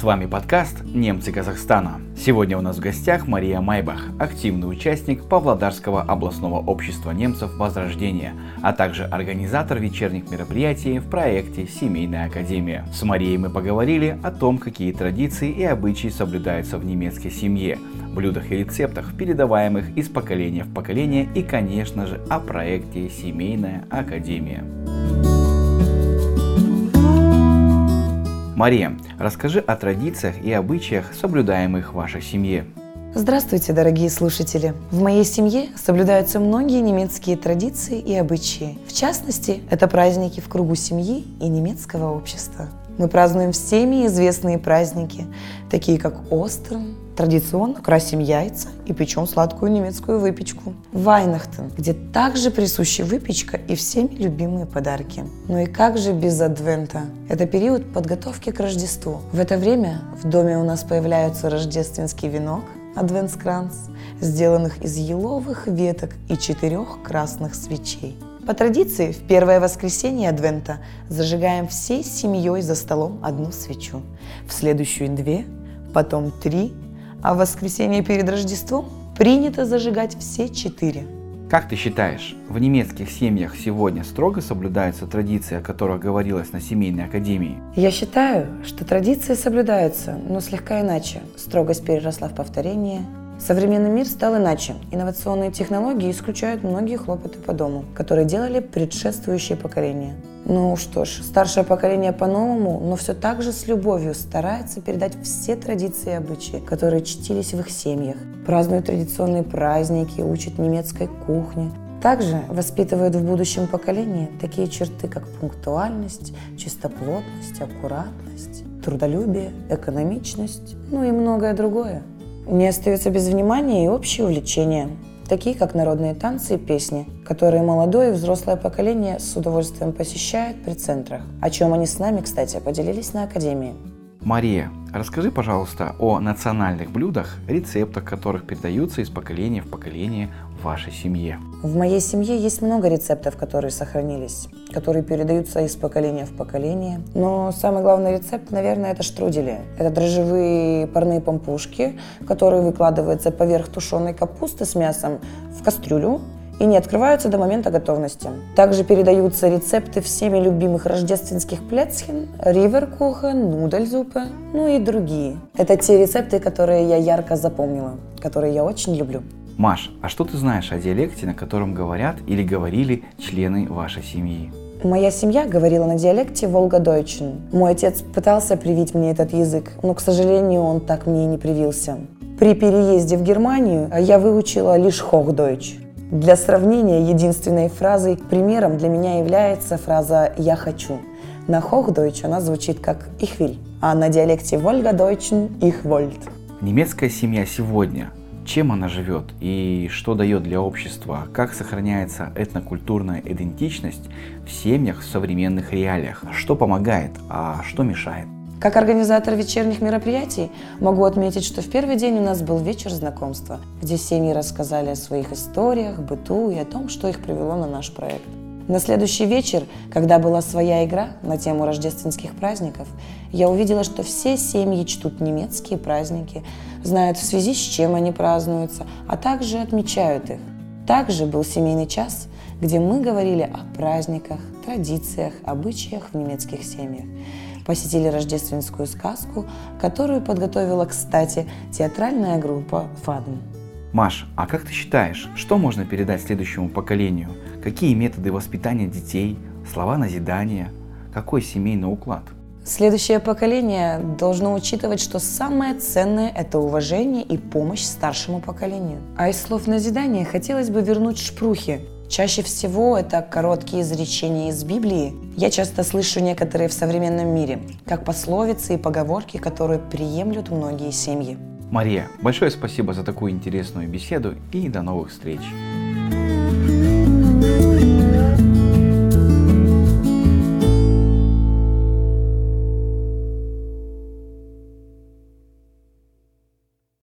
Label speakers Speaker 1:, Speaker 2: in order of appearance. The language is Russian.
Speaker 1: С вами подкаст «Немцы Казахстана». Сегодня у нас в гостях Мария Майбах, активный участник Павлодарского областного общества немцев «Возрождение», а также организатор вечерних мероприятий в проекте «Семейная академия». С Марией мы поговорили о том, какие традиции и обычаи соблюдаются в немецкой семье, блюдах и рецептах, передаваемых из поколения в поколение и, конечно же, о проекте «Семейная академия». Мария, расскажи о традициях и обычаях, соблюдаемых в вашей семье.
Speaker 2: Здравствуйте, дорогие слушатели! В моей семье соблюдаются многие немецкие традиции и обычаи. В частности, это праздники в кругу семьи и немецкого общества. Мы празднуем всеми известные праздники, такие как Остерн, традиционно красим яйца и печем сладкую немецкую выпечку. Вайнахтен, где также присуща выпечка и всеми любимые подарки. Ну и как же без Адвента? Это период подготовки к Рождеству. В это время в доме у нас появляется рождественский венок, адвентскранц, сделанных из еловых веток и четырех красных свечей. По традиции, в первое воскресенье Адвента зажигаем всей семьей за столом одну свечу, в следующую две, потом три, а в воскресенье перед Рождеством принято зажигать все четыре.
Speaker 1: Как ты считаешь, в немецких семьях сегодня строго соблюдаются традиции, о которых говорилось на семейной академии?
Speaker 2: Я считаю, что традиции соблюдаются, но слегка иначе. Строгость переросла в повторение, Современный мир стал иначе. Инновационные технологии исключают многие хлопоты по дому, которые делали предшествующие поколения. Ну что ж, старшее поколение по-новому, но все так же с любовью старается передать все традиции и обычаи, которые чтились в их семьях. Празднуют традиционные праздники, учат немецкой кухне, также воспитывают в будущем поколении такие черты, как пунктуальность, чистоплотность, аккуратность, трудолюбие, экономичность, ну и многое другое. Не остается без внимания и общие увлечения, такие как народные танцы и песни, которые молодое и взрослое поколение с удовольствием посещает при центрах, о чем они с нами, кстати, поделились на Академии.
Speaker 1: Мария, расскажи, пожалуйста, о национальных блюдах, рецептах которых передаются из поколения в поколение в вашей семье.
Speaker 2: В моей семье есть много рецептов, которые сохранились, которые передаются из поколения в поколение. Но самый главный рецепт, наверное, это штрудели. Это дрожжевые парные пампушки, которые выкладываются поверх тушеной капусты с мясом в кастрюлю, и не открываются до момента готовности. Также передаются рецепты всеми любимых рождественских плецхен, риверкухен, нудельзупе, ну и другие. Это те рецепты, которые я ярко запомнила, которые я очень люблю.
Speaker 1: Маш, а что ты знаешь о диалекте, на котором говорят или говорили члены вашей семьи?
Speaker 2: Моя семья говорила на диалекте волгодойчен. Мой отец пытался привить мне этот язык, но, к сожалению, он так мне и не привился. При переезде в Германию я выучила лишь хохдойч. Для сравнения, единственной фразой, примером для меня является фраза «я хочу». На Hochdeutsch она звучит как «ich will», а на диалекте Volgadeutschen «ich wollt».
Speaker 1: Немецкая семья сегодня чем она живет и что дает для общества, как сохраняется этнокультурная идентичность в семьях в современных реалиях, что помогает, а что мешает.
Speaker 2: Как организатор вечерних мероприятий могу отметить, что в первый день у нас был вечер знакомства, где семьи рассказали о своих историях, быту и о том, что их привело на наш проект. На следующий вечер, когда была своя игра на тему рождественских праздников, я увидела, что все семьи чтут немецкие праздники, знают в связи с чем они празднуются, а также отмечают их. Также был семейный час, где мы говорили о праздниках, традициях, обычаях в немецких семьях посетили рождественскую сказку, которую подготовила, кстати, театральная группа «Фадн».
Speaker 1: Маш, а как ты считаешь, что можно передать следующему поколению? Какие методы воспитания детей, слова назидания, какой семейный уклад?
Speaker 2: Следующее поколение должно учитывать, что самое ценное – это уважение и помощь старшему поколению. А из слов назидания хотелось бы вернуть шпрухи, Чаще всего это короткие изречения из Библии. Я часто слышу некоторые в современном мире, как пословицы и поговорки, которые приемлют многие семьи.
Speaker 1: Мария, большое спасибо за такую интересную беседу и до новых встреч.